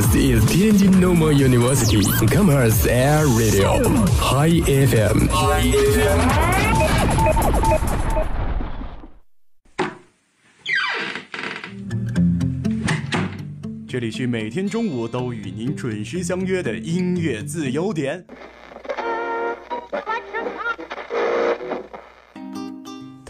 This is Tianjin Normal University Commerce Air Radio High FM。这里是每天中午都与您准时相约的音乐自由点。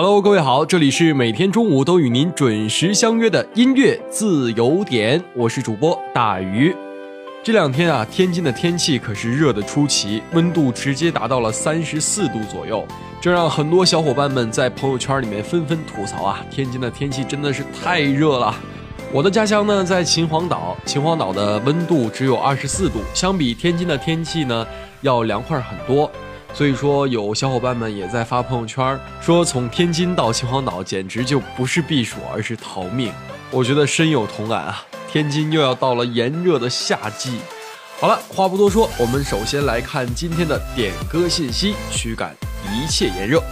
Hello，各位好，这里是每天中午都与您准时相约的音乐自由点，我是主播大鱼。这两天啊，天津的天气可是热得出奇，温度直接达到了三十四度左右，这让很多小伙伴们在朋友圈里面纷纷吐槽啊，天津的天气真的是太热了。我的家乡呢在秦皇岛，秦皇岛的温度只有二十四度，相比天津的天气呢要凉快很多。所以说，有小伙伴们也在发朋友圈说，从天津到秦皇岛简直就不是避暑，而是逃命。我觉得深有同感啊！天津又要到了炎热的夏季。好了，话不多说，我们首先来看今天的点歌信息，驱赶一切炎热。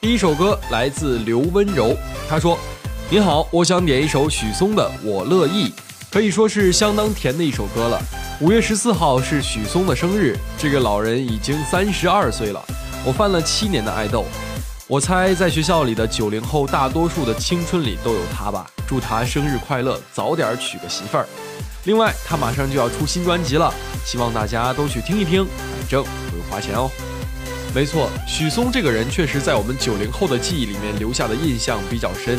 第一首歌来自刘温柔，他说：“您好，我想点一首许嵩的《我乐意》，可以说是相当甜的一首歌了。”五月十四号是许嵩的生日，这个老人已经三十二岁了。我犯了七年的爱豆，我猜在学校里的九零后大多数的青春里都有他吧。祝他生日快乐，早点娶个媳妇儿。另外，他马上就要出新专辑了，希望大家都去听一听，反正不用花钱哦。没错，许嵩这个人确实在我们九零后的记忆里面留下的印象比较深，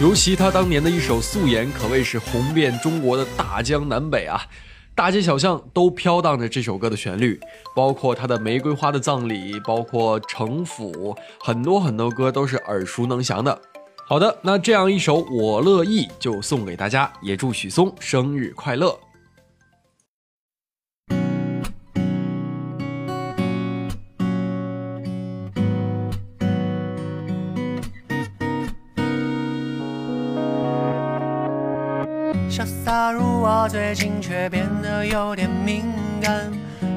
尤其他当年的一首《素颜》可谓是红遍中国的大江南北啊。大街小巷都飘荡着这首歌的旋律，包括他的《玫瑰花的葬礼》，包括《城府》，很多很多歌都是耳熟能详的。好的，那这样一首《我乐意》就送给大家，也祝许嵩生日快乐。潇洒如我，最近却变有点敏感。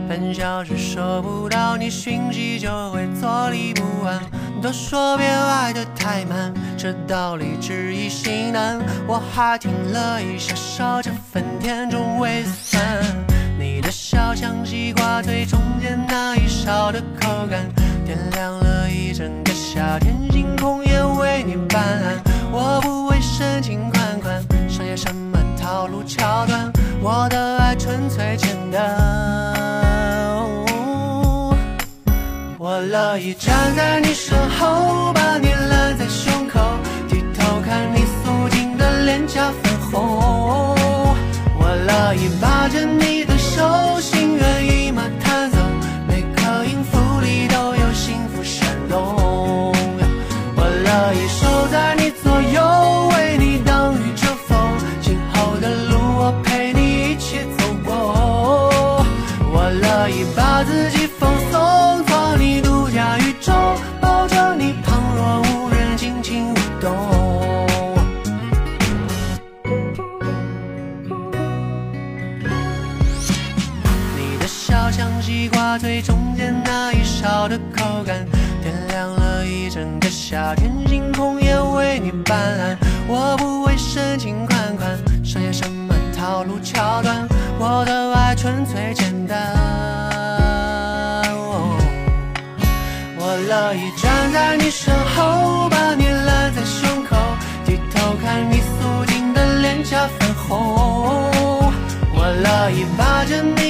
半小时收不到你讯息，就会坐立不安。都说别爱得太慢，这道理只易心难。我还挺乐意享受这份甜中微酸。你的笑像西瓜最中间那一勺的口感，点亮了一整个我乐意站在你身后，把你揽在胸口，低头看你素净的脸颊粉红。我乐意把着你整个夏天星空也为你斑斓我不会深情款款上演什么套路桥段我的爱纯粹简单。我乐意站在你身后把你揽在胸口低头看你素净的脸颊粉红。我乐意把着你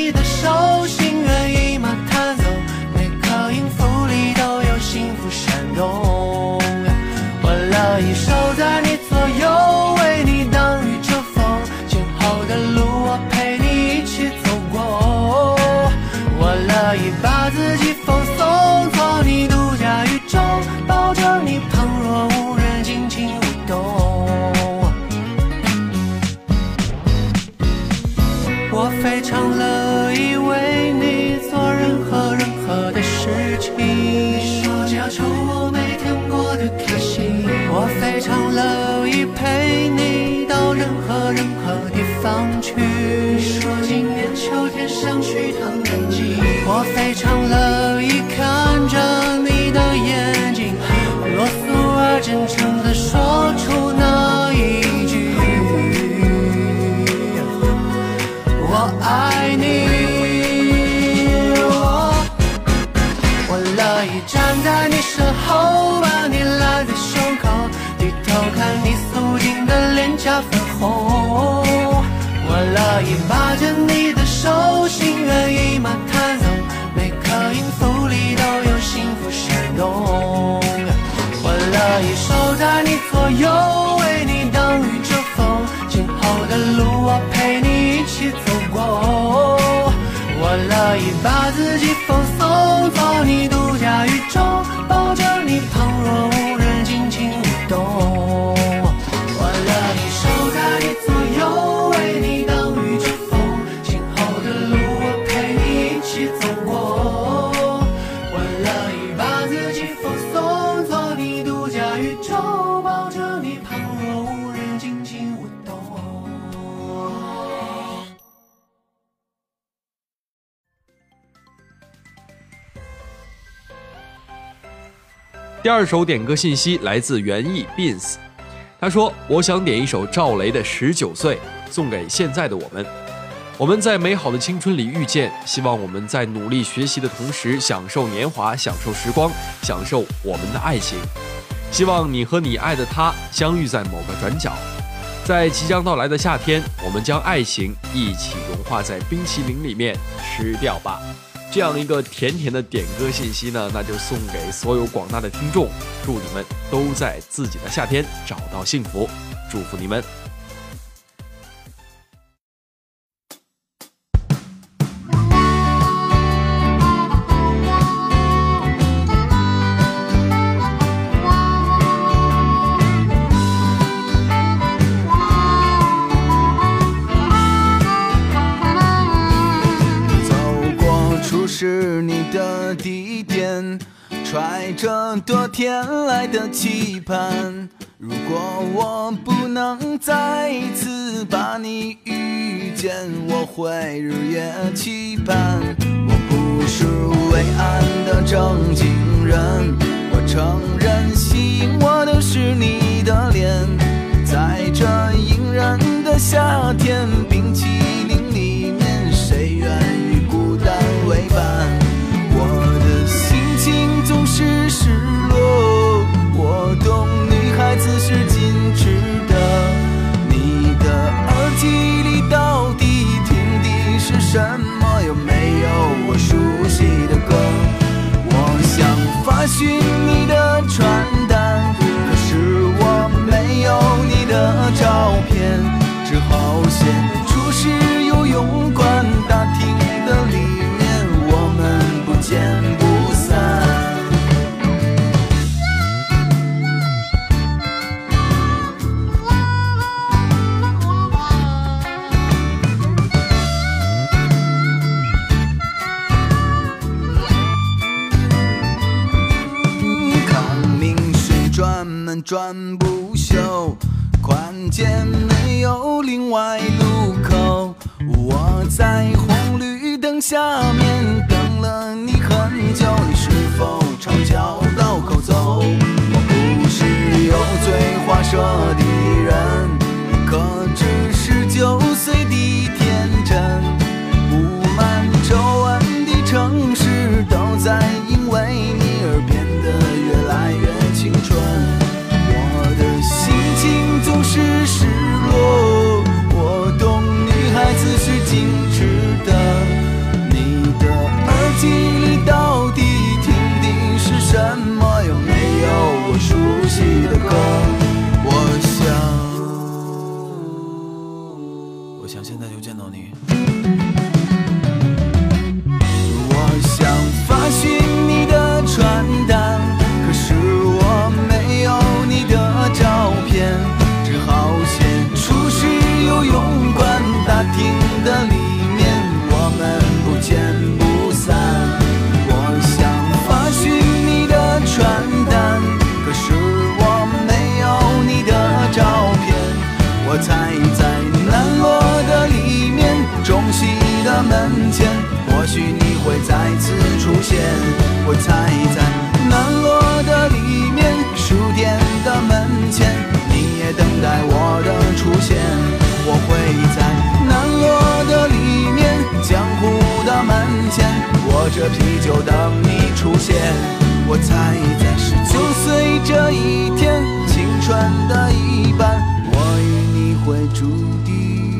非常乐意为你做任何任何的事情。你说只要求我每天过得开心。我非常乐意陪你到任何任何地方去。你说今年秋天想去趟南极。我非常乐意看着你的眼睛，啰嗦而真诚偷看你素净的脸颊粉红。我乐意把着你的手，心猿意马弹奏，每个音符里都有幸福闪动。我乐意守在你左右，为你挡雨遮风，今后的路我陪你一起走过。我乐意把自己放松，做你独家宇宙，抱着你旁若无人，动。第二首点歌信息来自园艺 Beans，他说：“我想点一首赵雷的《十九岁》，送给现在的我们。我们在美好的青春里遇见，希望我们在努力学习的同时，享受年华，享受时光，享受我们的爱情。希望你和你爱的他相遇在某个转角，在即将到来的夏天，我们将爱情一起融化在冰淇淋里面吃掉吧。”这样一个甜甜的点歌信息呢，那就送给所有广大的听众，祝你们都在自己的夏天找到幸福，祝福你们。揣着多天来的期盼。如果我不能再次把你遇见，我会日夜期盼。我不是伟岸的正经人，我承认吸引我的是你的脸，在这隐忍的夏天，冰淇淋里面，谁愿与孤单为伴？孩子是矜持的。你的耳机里到底听的是什么？慢慢转不休，宽街没有另外路口。我在红绿灯下面等了你很久，你是否朝交道口走？我不是油嘴滑舌的人，我想发寻你的传单，可是我没有你的照片，只好先出示游泳馆大厅的里面，我们不见不散。我想发寻你的传单，可是我没有你的照片，我猜我猜在南锣的里面，书店的门前，你也等待我的出现。我会在南锣的里面，江湖的门前，握着啤酒等你出现。我猜在十九岁这一天，青春的一半，我与你会注定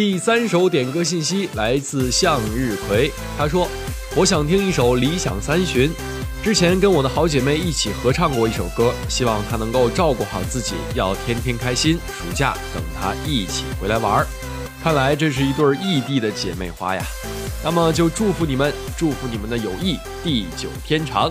第三首点歌信息来自向日葵，他说：“我想听一首《理想三旬》，之前跟我的好姐妹一起合唱过一首歌，希望她能够照顾好自己，要天天开心。暑假等她一起回来玩儿。看来这是一对异地的姐妹花呀，那么就祝福你们，祝福你们的友谊地久天长。”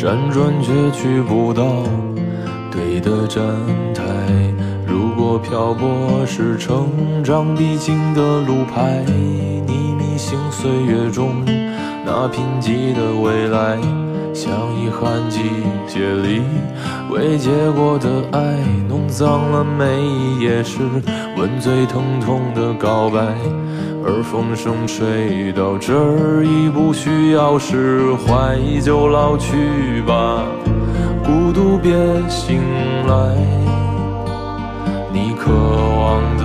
辗转却去不到对的站台。如果漂泊是成长必经的路牌，你迷醒岁月中那贫瘠的未来。像遗憾季节里未结果的爱，弄脏了每一页诗，吻最疼痛的告白。而风声吹到这儿，已不需要释怀，就老去吧，孤独别醒来。你渴望的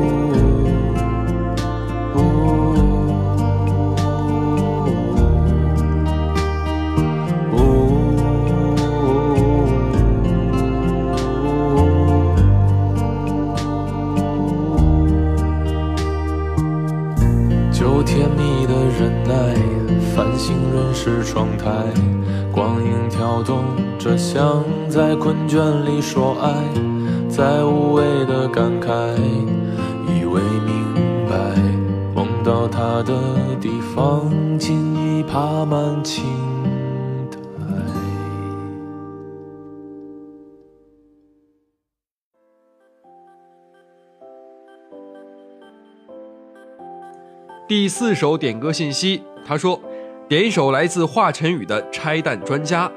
是窗台，光影跳动着像在困倦里说爱，在无谓的感慨，以为明白，梦到他的地方，竟已爬满青苔。第四首点歌信息，他说。点一首来自华晨宇的《拆弹专家》，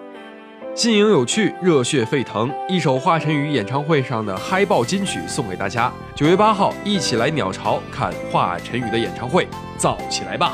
新颖有趣，热血沸腾，一首华晨宇演唱会上的嗨爆金曲送给大家。九月八号，一起来鸟巢看华晨宇的演唱会，燥起来吧！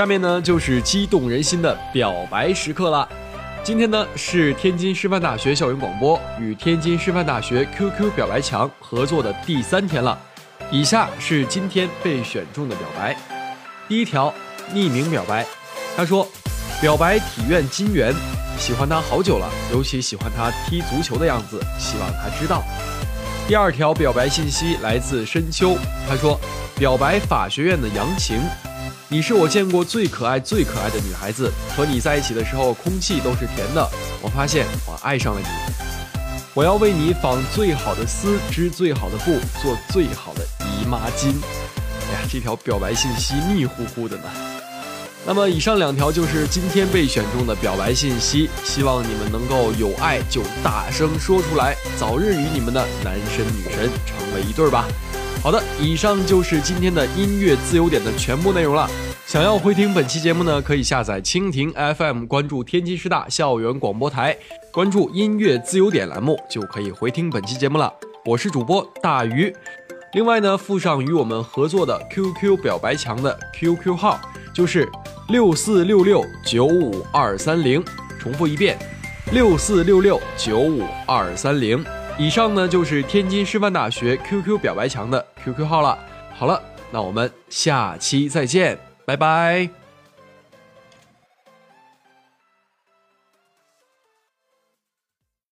下面呢就是激动人心的表白时刻了。今天呢是天津师范大学校园广播与天津师范大学 QQ 表白墙合作的第三天了。以下是今天被选中的表白。第一条，匿名表白，他说：“表白体院金源，喜欢他好久了，尤其喜欢他踢足球的样子，希望他知道。”第二条表白信息来自深秋，他说：“表白法学院的杨晴。”你是我见过最可爱、最可爱的女孩子，和你在一起的时候，空气都是甜的。我发现我爱上了你，我要为你纺最好的丝，织最好的布，做最好的姨妈巾。哎呀，这条表白信息密乎乎的呢。那么以上两条就是今天被选中的表白信息，希望你们能够有爱就大声说出来，早日与你们的男神女神成为一对吧。好的，以上就是今天的音乐自由点的全部内容了。想要回听本期节目呢，可以下载蜻蜓 FM，关注天津师大校园广播台，关注音乐自由点栏目，就可以回听本期节目了。我是主播大鱼。另外呢，附上与我们合作的 QQ 表白墙的 QQ 号，就是六四六六九五二三零。重复一遍，六四六六九五二三零。以上呢就是天津师范大学 QQ 表白墙的 QQ 号了。好了，那我们下期再见，拜拜。